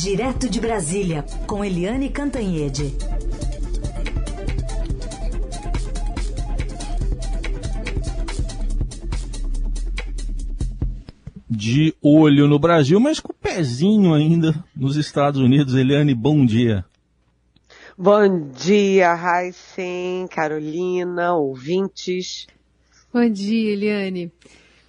Direto de Brasília, com Eliane Cantanhede. De olho no Brasil, mas com o pezinho ainda nos Estados Unidos. Eliane, bom dia. Bom dia, Raíssen, Carolina, ouvintes. Bom dia, Eliane.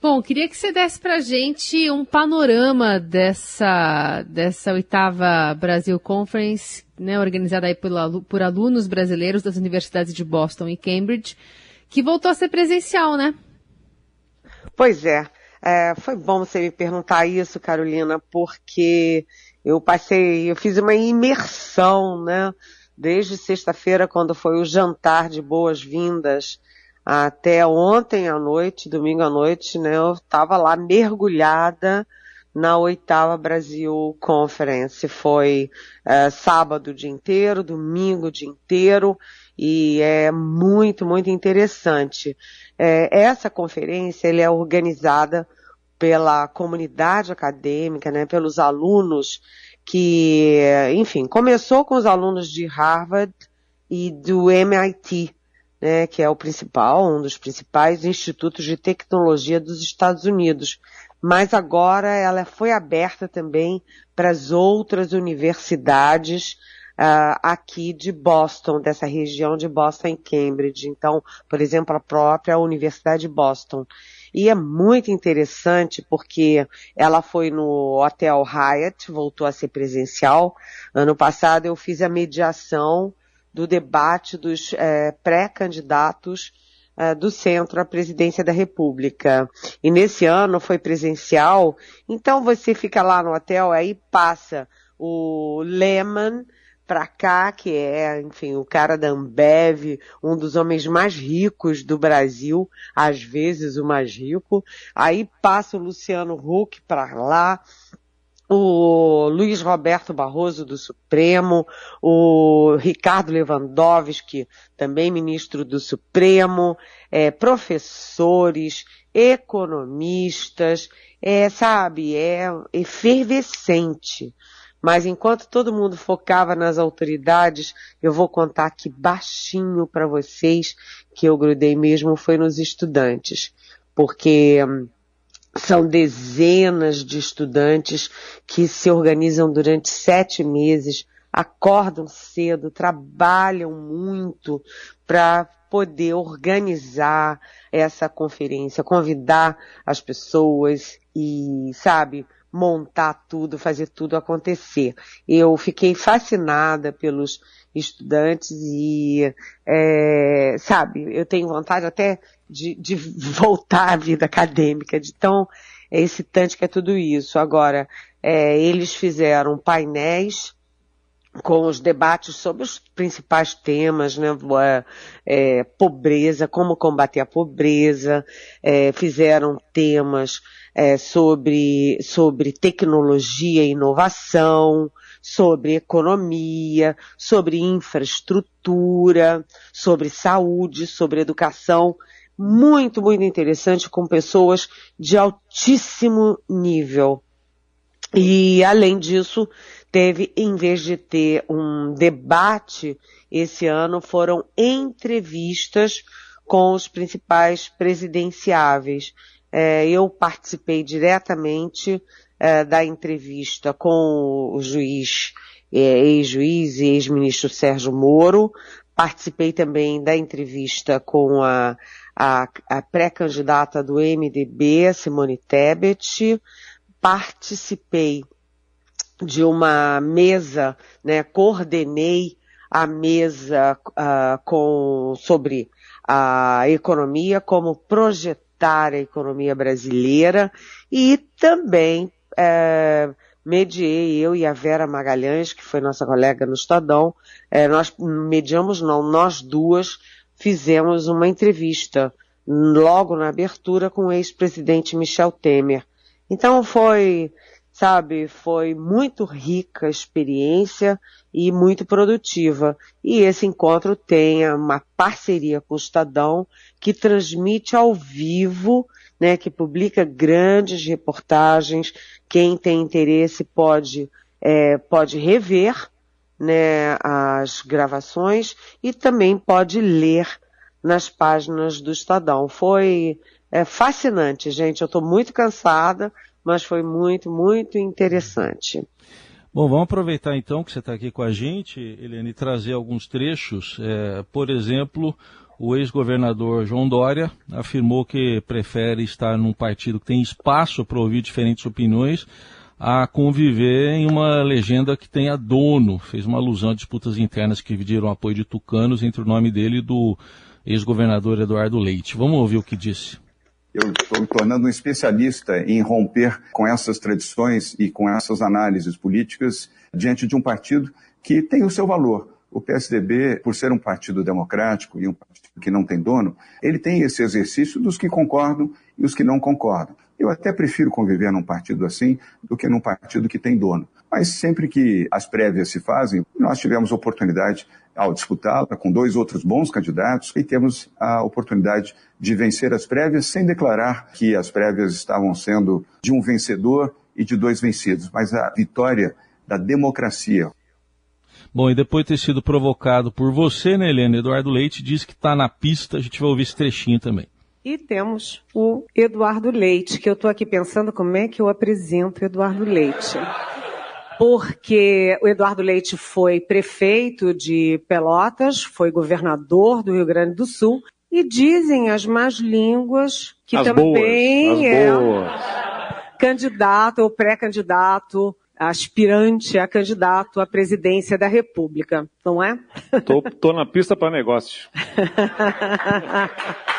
Bom, queria que você desse para gente um panorama dessa, dessa oitava Brasil Conference, né, organizada aí por, por alunos brasileiros das universidades de Boston e Cambridge, que voltou a ser presencial, né? Pois é. é foi bom você me perguntar isso, Carolina, porque eu passei, eu fiz uma imersão, né? Desde sexta-feira, quando foi o jantar de boas-vindas até ontem à noite, domingo à noite, né, eu estava lá mergulhada na oitava Brasil Conference. Foi é, sábado o dia inteiro, domingo o dia inteiro, e é muito, muito interessante. É, essa conferência ele é organizada pela comunidade acadêmica, né, pelos alunos que, enfim, começou com os alunos de Harvard e do MIT, né, que é o principal, um dos principais institutos de tecnologia dos Estados Unidos. Mas agora ela foi aberta também para as outras universidades uh, aqui de Boston, dessa região de Boston e Cambridge. Então, por exemplo, a própria Universidade de Boston. E é muito interessante porque ela foi no Hotel Hyatt, voltou a ser presencial. Ano passado eu fiz a mediação do debate dos é, pré-candidatos é, do centro à presidência da República. E nesse ano foi presencial, então você fica lá no hotel, aí passa o Lehman para cá, que é, enfim, o cara da Ambev, um dos homens mais ricos do Brasil, às vezes o mais rico. Aí passa o Luciano Huck para lá, o Luiz Roberto Barroso do Supremo, o Ricardo Lewandowski, também ministro do Supremo, é, professores, economistas, é, sabe, é efervescente. Mas enquanto todo mundo focava nas autoridades, eu vou contar aqui baixinho para vocês que eu grudei mesmo foi nos estudantes. Porque hum, são dezenas de estudantes que se organizam durante sete meses, acordam cedo, trabalham muito para poder organizar essa conferência, convidar as pessoas e, sabe, montar tudo, fazer tudo acontecer. Eu fiquei fascinada pelos estudantes e, é, sabe, eu tenho vontade até de, de voltar à vida acadêmica, de tão excitante que é tudo isso. Agora, é, eles fizeram painéis com os debates sobre os principais temas, né, é, pobreza, como combater a pobreza, é, fizeram temas é, sobre, sobre tecnologia e inovação, sobre economia, sobre infraestrutura, sobre saúde, sobre educação muito, muito interessante com pessoas de altíssimo nível. E além disso, teve, em vez de ter um debate esse ano, foram entrevistas com os principais presidenciáveis. É, eu participei diretamente é, da entrevista com o juiz, é, ex-juiz e ex-ministro Sérgio Moro. Participei também da entrevista com a a, a pré-candidata do MDB, Simone Tebet, participei de uma mesa, né, coordenei a mesa uh, com, sobre a economia, como projetar a economia brasileira e também uh, mediei eu e a Vera Magalhães, que foi nossa colega no Estadão, uh, nós mediamos não, nós duas fizemos uma entrevista logo na abertura com o ex-presidente Michel Temer. Então foi, sabe, foi muito rica a experiência e muito produtiva. E esse encontro tem uma parceria com o Estadão que transmite ao vivo, né, que publica grandes reportagens. Quem tem interesse pode é, pode rever né, as gravações e também pode ler nas páginas do Estadão. Foi é, fascinante, gente. Eu estou muito cansada, mas foi muito, muito interessante. Bom, vamos aproveitar então que você está aqui com a gente, Eliane, e trazer alguns trechos. É, por exemplo, o ex-governador João Dória afirmou que prefere estar num partido que tem espaço para ouvir diferentes opiniões a conviver em uma legenda que tenha dono. Fez uma alusão a disputas internas que dividiram apoio de tucanos entre o nome dele e do ex-governador Eduardo Leite. Vamos ouvir o que disse. Eu estou me tornando um especialista em romper com essas tradições e com essas análises políticas diante de um partido que tem o seu valor. O PSDB, por ser um partido democrático e um partido que não tem dono, ele tem esse exercício dos que concordam e os que não concordam. Eu até prefiro conviver num partido assim do que num partido que tem dono. Mas sempre que as prévias se fazem, nós tivemos oportunidade ao disputá-la com dois outros bons candidatos e temos a oportunidade de vencer as prévias sem declarar que as prévias estavam sendo de um vencedor e de dois vencidos, mas a vitória da democracia. Bom, e depois de ter sido provocado por você, né, Helena? Eduardo Leite diz que está na pista, a gente vai ouvir esse trechinho também. E temos o Eduardo Leite, que eu estou aqui pensando como é que eu apresento o Eduardo Leite. Porque o Eduardo Leite foi prefeito de Pelotas, foi governador do Rio Grande do Sul, e dizem as más línguas que as também boas, é boas. candidato ou pré-candidato, aspirante a candidato à presidência da República, não é? Tô, tô na pista para negócio.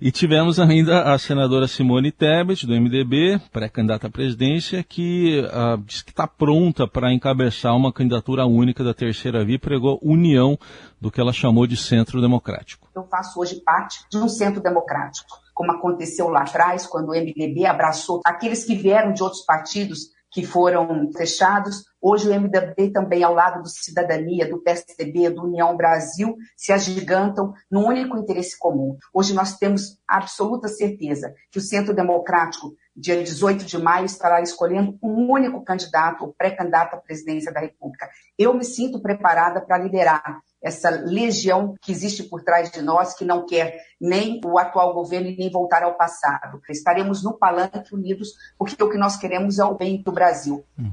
E tivemos ainda a senadora Simone Tebet, do MDB, pré-candidata à presidência, que uh, diz que está pronta para encabeçar uma candidatura única da terceira via, pregou união do que ela chamou de centro democrático. Eu faço hoje parte de um centro democrático, como aconteceu lá atrás, quando o MDB abraçou aqueles que vieram de outros partidos que foram fechados. Hoje o MDB também, ao lado do Cidadania, do PSDB, do União Brasil, se agigantam num único interesse comum. Hoje nós temos absoluta certeza que o Centro Democrático, dia 18 de maio, estará escolhendo um único candidato ou pré-candidato à presidência da República. Eu me sinto preparada para liderar essa legião que existe por trás de nós, que não quer nem o atual governo e nem voltar ao passado. Estaremos no palanque unidos, porque o que nós queremos é o bem do Brasil. Hum.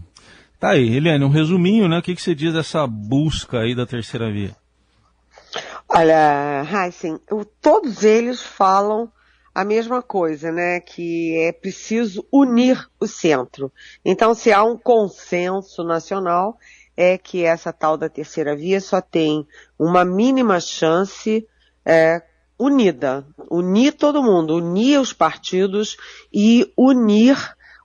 Tá aí, Eliane, um resuminho, né? O que, que você diz dessa busca aí da terceira via? Olha, Heisen, todos eles falam a mesma coisa, né? Que é preciso unir o centro. Então, se há um consenso nacional, é que essa tal da terceira via só tem uma mínima chance é, unida. Unir todo mundo, unir os partidos e unir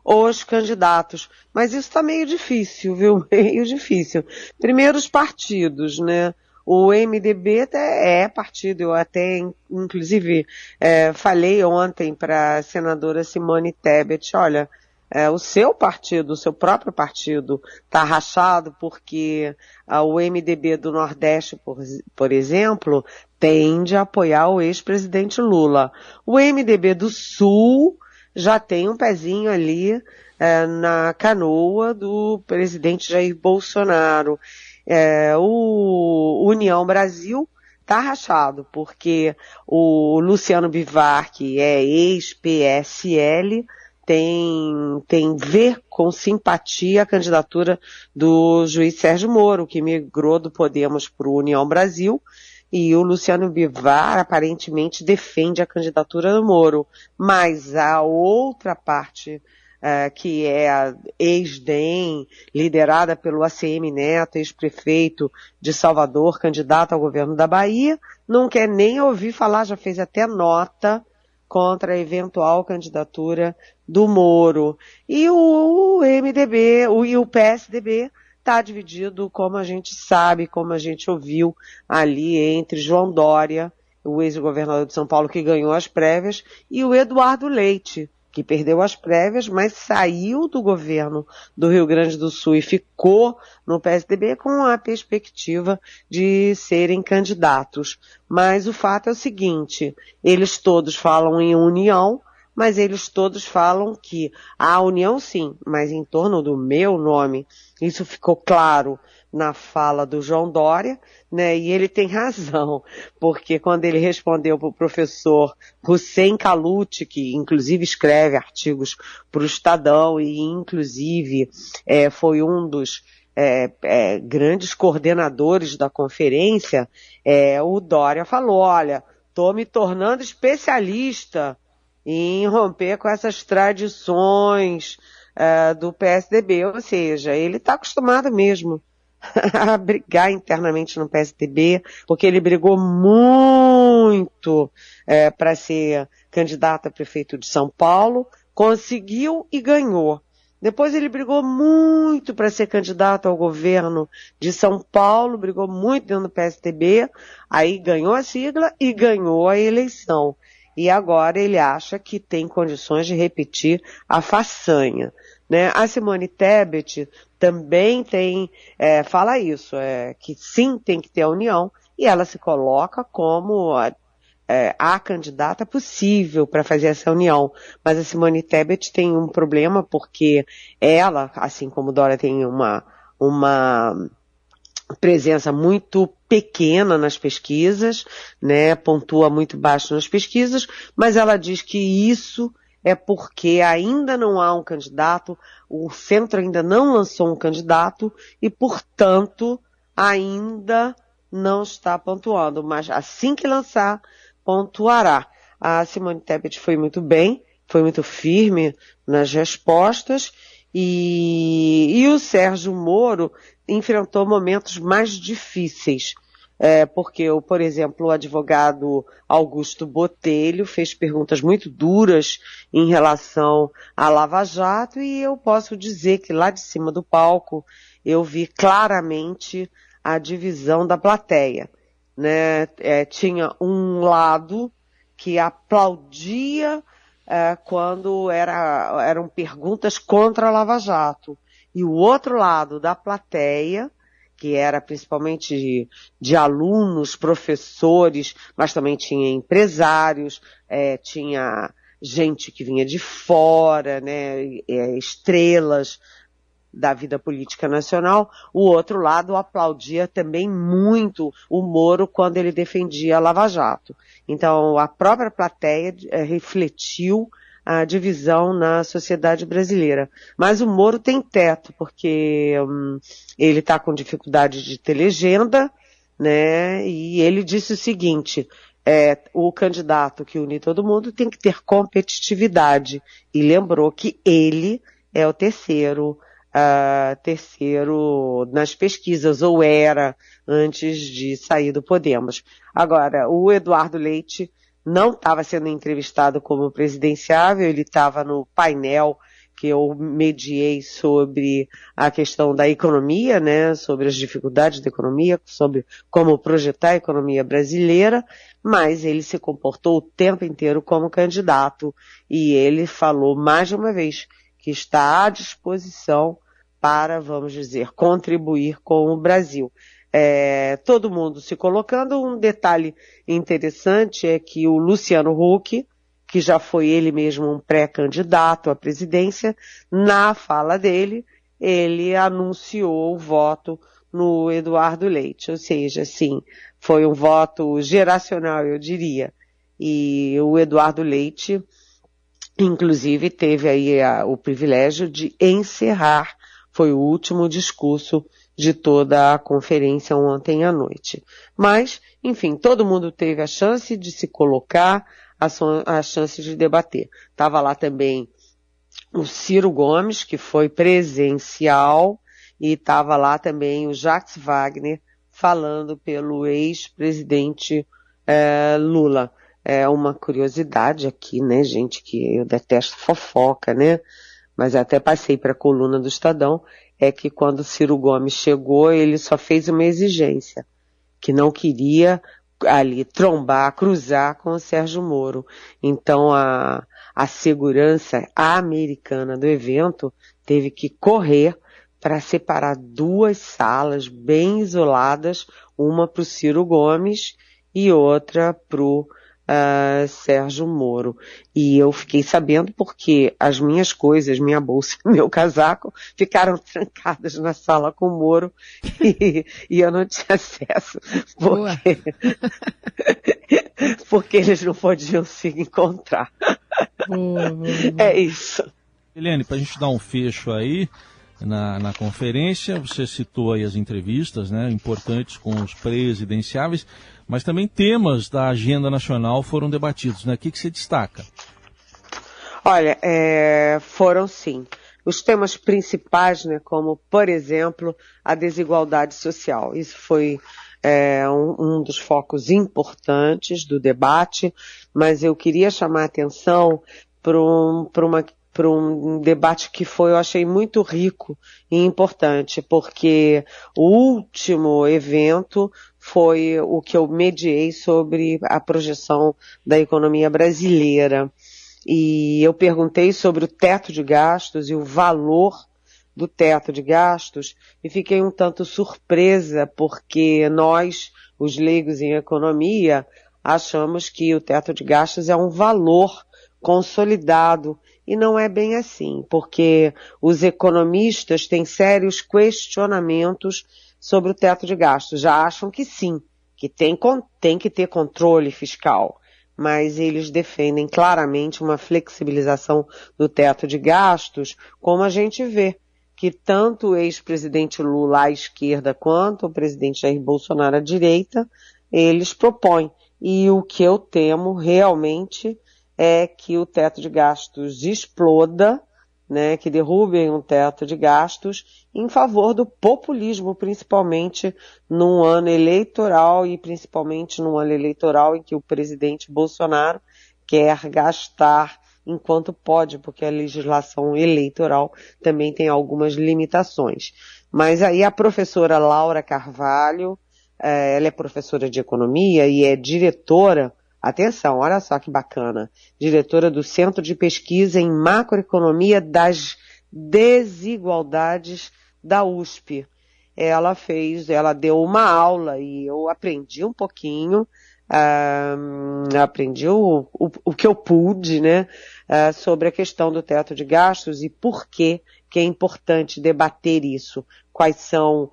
os candidatos. Mas isso está meio difícil, viu? Meio difícil. Primeiro os partidos, né? O MDB é partido, eu até, inclusive, é, falei ontem para a senadora Simone Tebet, olha, é, o seu partido, o seu próprio partido, está rachado porque ah, o MDB do Nordeste, por, por exemplo, tende a apoiar o ex-presidente Lula. O MDB do Sul já tem um pezinho ali é, na canoa do presidente Jair Bolsonaro. É, o União Brasil está rachado, porque o Luciano Bivar, que é ex-PSL, tem, tem ver com simpatia a candidatura do juiz Sérgio Moro, que migrou do Podemos para o União Brasil, e o Luciano Bivar aparentemente defende a candidatura do Moro. Mas a outra parte, uh, que é a ex-DEM, liderada pelo ACM Neto, ex-prefeito de Salvador, candidato ao governo da Bahia, não quer nem ouvir falar, já fez até nota contra a eventual candidatura do Moro. E o MDB o, e o PSDB está dividido, como a gente sabe, como a gente ouviu ali entre João Dória, o ex-governador de São Paulo que ganhou as prévias, e o Eduardo Leite, que perdeu as prévias, mas saiu do governo do Rio Grande do Sul e ficou no PSDB com a perspectiva de serem candidatos. Mas o fato é o seguinte, eles todos falam em união, mas eles todos falam que a união sim, mas em torno do meu nome. Isso ficou claro na fala do João Dória, né? E ele tem razão, porque quando ele respondeu para o professor Hussein Kaluti, que inclusive escreve artigos para o Estadão e inclusive é, foi um dos é, é, grandes coordenadores da conferência, é, o Dória falou, olha, estou me tornando especialista em romper com essas tradições é, do PSDB, ou seja, ele está acostumado mesmo a brigar internamente no PSDB, porque ele brigou muito é, para ser candidato a prefeito de São Paulo, conseguiu e ganhou. Depois ele brigou muito para ser candidato ao governo de São Paulo, brigou muito dentro do PSDB, aí ganhou a sigla e ganhou a eleição. E agora ele acha que tem condições de repetir a façanha. Né? A Simone Tebet também tem, é, fala isso, é, que sim tem que ter a união, e ela se coloca como a, é, a candidata possível para fazer essa união. Mas a Simone Tebet tem um problema porque ela, assim como Dora tem uma, uma presença muito pequena nas pesquisas, né, pontua muito baixo nas pesquisas, mas ela diz que isso é porque ainda não há um candidato, o centro ainda não lançou um candidato e, portanto, ainda não está pontuando. Mas assim que lançar, pontuará. A Simone Tebet foi muito bem, foi muito firme nas respostas e, e o Sérgio Moro enfrentou momentos mais difíceis é, porque, por exemplo, o advogado Augusto Botelho fez perguntas muito duras em relação à Lava Jato e eu posso dizer que lá de cima do palco eu vi claramente a divisão da plateia. Né? É, tinha um lado que aplaudia é, quando era, eram perguntas contra a Lava Jato. E o outro lado da plateia que era principalmente de, de, alunos, professores, mas também tinha empresários, é, tinha gente que vinha de fora, né, é, estrelas da vida política nacional. O outro lado aplaudia também muito o Moro quando ele defendia a Lava Jato. Então a própria plateia é, refletiu a divisão na sociedade brasileira. Mas o Moro tem teto, porque hum, ele está com dificuldade de ter legenda, né? E ele disse o seguinte, é, o candidato que une todo mundo tem que ter competitividade. E lembrou que ele é o terceiro, terceiro nas pesquisas, ou era antes de sair do Podemos. Agora, o Eduardo Leite não estava sendo entrevistado como presidenciável, ele estava no painel que eu mediei sobre a questão da economia, né, sobre as dificuldades da economia, sobre como projetar a economia brasileira, mas ele se comportou o tempo inteiro como candidato e ele falou mais de uma vez que está à disposição para, vamos dizer, contribuir com o Brasil é, todo mundo se colocando. Um detalhe interessante é que o Luciano Huck, que já foi ele mesmo um pré-candidato à presidência, na fala dele, ele anunciou o voto no Eduardo Leite, ou seja, sim, foi um voto geracional, eu diria. E o Eduardo Leite, inclusive, teve aí a, o privilégio de encerrar, foi o último discurso de toda a conferência ontem à noite. Mas, enfim, todo mundo teve a chance de se colocar, a, a chance de debater. Estava lá também o Ciro Gomes, que foi presencial, e estava lá também o Jacques Wagner, falando pelo ex-presidente é, Lula. É uma curiosidade aqui, né, gente, que eu detesto fofoca, né? Mas até passei para a coluna do Estadão é que quando Ciro Gomes chegou, ele só fez uma exigência, que não queria ali trombar, cruzar com o Sérgio Moro. Então a, a segurança americana do evento teve que correr para separar duas salas bem isoladas, uma para o Ciro Gomes e outra para o uh, Sérgio Moro. E eu fiquei sabendo porque as minhas coisas, minha bolsa e meu casaco ficaram trancadas na sala com o Moro e, e eu não tinha acesso porque, porque eles não podiam se encontrar. Boa, boa, boa. É isso. Eliane, para a gente dar um fecho aí, na, na conferência. Você citou aí as entrevistas, né, importantes com os presidenciáveis, mas também temas da agenda nacional foram debatidos, né? O que, que você destaca? Olha, é, foram sim. Os temas principais, né, como, por exemplo, a desigualdade social. Isso foi é, um, um, dos focos importantes do debate, mas eu queria chamar a atenção para um, uma para um debate que foi, eu achei muito rico e importante, porque o último evento foi o que eu mediei sobre a projeção da economia brasileira. E eu perguntei sobre o teto de gastos e o valor do teto de gastos e fiquei um tanto surpresa porque nós, os leigos em economia, achamos que o teto de gastos é um valor consolidado e não é bem assim, porque os economistas têm sérios questionamentos sobre o teto de gastos. Já acham que sim, que tem, tem que ter controle fiscal, mas eles defendem claramente uma flexibilização do teto de gastos, como a gente vê que tanto o ex-presidente Lula à esquerda quanto o presidente Jair Bolsonaro à direita, eles propõem. E o que eu temo realmente é que o teto de gastos exploda, né, que derrubem um teto de gastos em favor do populismo, principalmente num ano eleitoral e principalmente num ano eleitoral em que o presidente Bolsonaro quer gastar enquanto pode, porque a legislação eleitoral também tem algumas limitações. Mas aí a professora Laura Carvalho, eh, ela é professora de economia e é diretora Atenção, olha só que bacana. Diretora do Centro de Pesquisa em Macroeconomia das Desigualdades da USP. Ela fez, ela deu uma aula e eu aprendi um pouquinho, uh, aprendi o, o, o, que eu pude, né, uh, sobre a questão do teto de gastos e por que que é importante debater isso. Quais são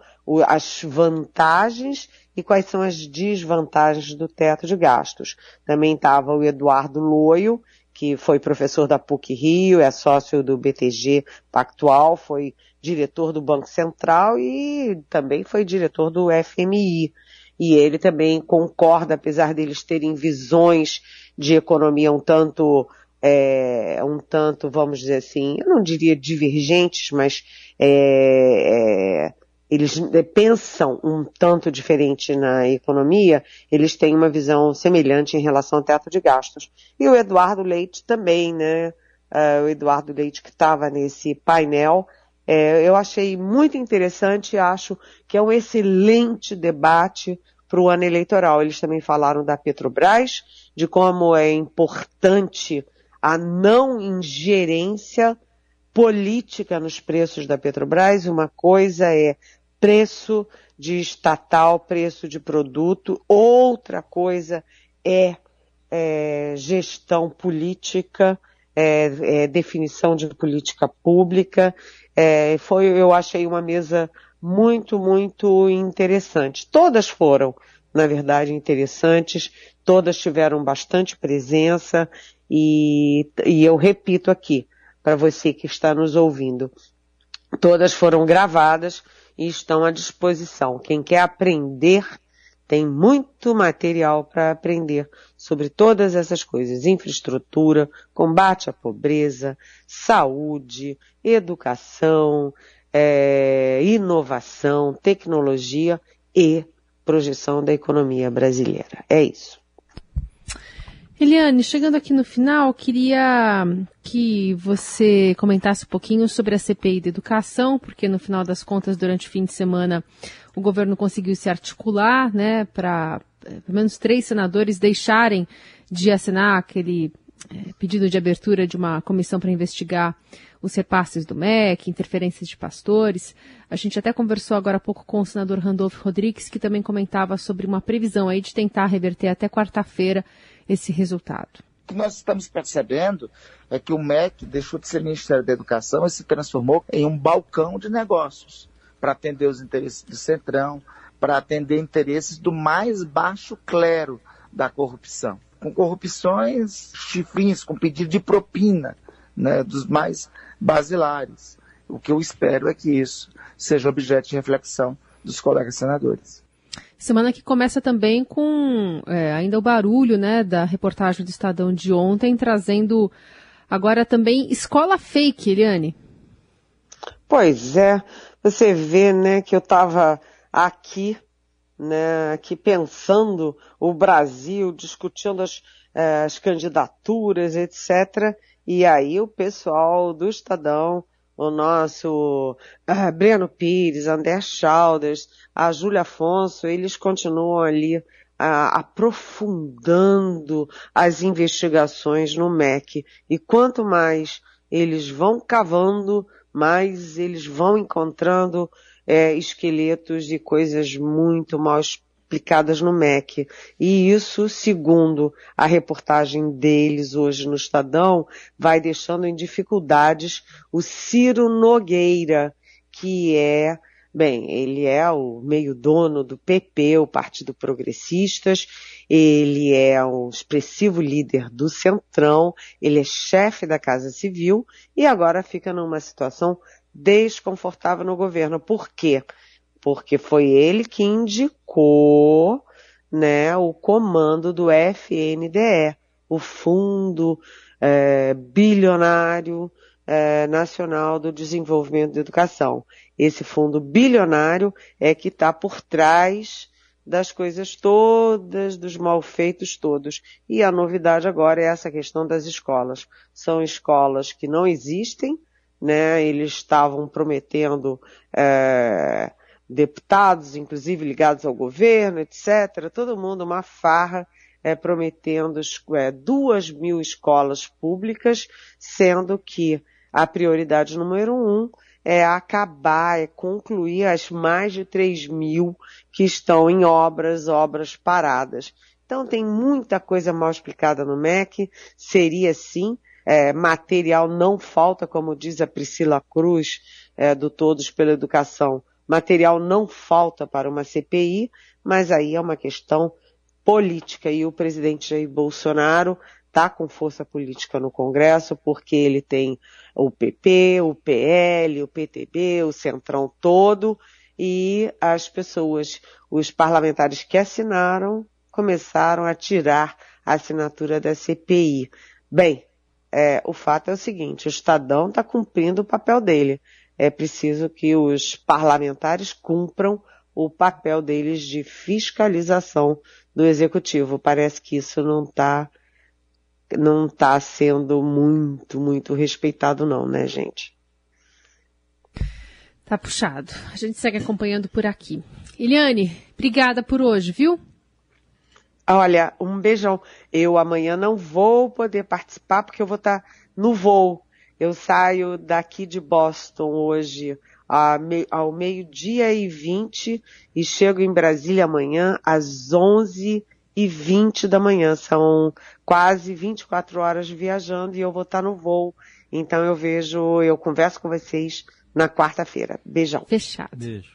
as vantagens e quais são as desvantagens do teto de gastos. Também estava o Eduardo Loio, que foi professor da PUC Rio, é sócio do BTG Pactual, foi diretor do Banco Central e também foi diretor do FMI. E ele também concorda, apesar deles terem visões de economia um tanto, é, um tanto, vamos dizer assim, eu não diria divergentes, mas é, é, eles eh, pensam um tanto diferente na economia, eles têm uma visão semelhante em relação ao teto de gastos. E o Eduardo Leite também, né? Uh, o Eduardo Leite que estava nesse painel, é, eu achei muito interessante, acho que é um excelente debate para o ano eleitoral. Eles também falaram da Petrobras, de como é importante a não ingerência política nos preços da Petrobras. Uma coisa é preço de estatal, preço de produto. Outra coisa é, é gestão política, é, é, definição de política pública. É, foi, eu achei uma mesa muito, muito interessante. Todas foram, na verdade, interessantes. Todas tiveram bastante presença e, e eu repito aqui, para você que está nos ouvindo, todas foram gravadas e estão à disposição. Quem quer aprender tem muito material para aprender sobre todas essas coisas: infraestrutura, combate à pobreza, saúde, educação, é, inovação, tecnologia e projeção da economia brasileira. É isso. Eliane, chegando aqui no final, queria que você comentasse um pouquinho sobre a CPI da educação, porque no final das contas, durante o fim de semana, o governo conseguiu se articular, né, para eh, pelo menos três senadores deixarem de assinar aquele é, pedido de abertura de uma comissão para investigar os repasses do MEC, interferências de pastores. A gente até conversou agora há pouco com o senador Randolfo Rodrigues, que também comentava sobre uma previsão aí de tentar reverter até quarta-feira esse resultado? O que nós estamos percebendo é que o MEC deixou de ser Ministério da Educação e se transformou em um balcão de negócios para atender os interesses do Centrão, para atender interesses do mais baixo clero da corrupção. Com corrupções chifrinhos, com pedido de propina, né, dos mais basilares. O que eu espero é que isso seja objeto de reflexão dos colegas senadores. Semana que começa também com é, ainda o barulho né, da reportagem do Estadão de ontem, trazendo agora também escola fake, Eliane. Pois é, você vê né, que eu estava aqui, né, aqui pensando o Brasil, discutindo as, eh, as candidaturas, etc. E aí o pessoal do Estadão o nosso uh, Breno Pires, André Chalders, a Júlia Afonso, eles continuam ali uh, aprofundando as investigações no MEC. E quanto mais eles vão cavando, mais eles vão encontrando é, esqueletos de coisas muito mal aplicadas no MEC. E isso, segundo a reportagem deles hoje no Estadão, vai deixando em dificuldades o Ciro Nogueira, que é Bem, ele é o meio dono do PP, o Partido Progressistas, ele é um expressivo líder do Centrão, ele é chefe da Casa Civil e agora fica numa situação desconfortável no governo. Por quê? porque foi ele que indicou né, o comando do FNDE, o Fundo é, Bilionário é, Nacional do Desenvolvimento da Educação. Esse fundo bilionário é que está por trás das coisas todas, dos malfeitos todos. E a novidade agora é essa questão das escolas. São escolas que não existem, né? Eles estavam prometendo é, deputados, inclusive ligados ao governo, etc. Todo mundo uma farra é, prometendo é, duas mil escolas públicas, sendo que a prioridade número um é acabar, é concluir as mais de 3 mil que estão em obras, obras paradas. Então tem muita coisa mal explicada no MEC, seria sim, é, material não falta, como diz a Priscila Cruz, é, do Todos pela Educação, Material não falta para uma CPI, mas aí é uma questão política e o presidente Jair Bolsonaro está com força política no Congresso porque ele tem o PP, o PL, o PTB, o Centrão todo e as pessoas, os parlamentares que assinaram, começaram a tirar a assinatura da CPI. Bem, é, o fato é o seguinte, o Estadão está cumprindo o papel dele é preciso que os parlamentares cumpram o papel deles de fiscalização do executivo. Parece que isso não está não está sendo muito, muito respeitado não, né, gente? Tá puxado. A gente segue acompanhando por aqui. Eliane, obrigada por hoje, viu? Olha, um beijão. Eu amanhã não vou poder participar porque eu vou estar tá no voo. Eu saio daqui de Boston hoje ao meio-dia e vinte e chego em Brasília amanhã às onze e vinte da manhã. São quase 24 horas viajando e eu vou estar no voo. Então eu vejo, eu converso com vocês na quarta-feira. Beijão. Fechado. Beijo.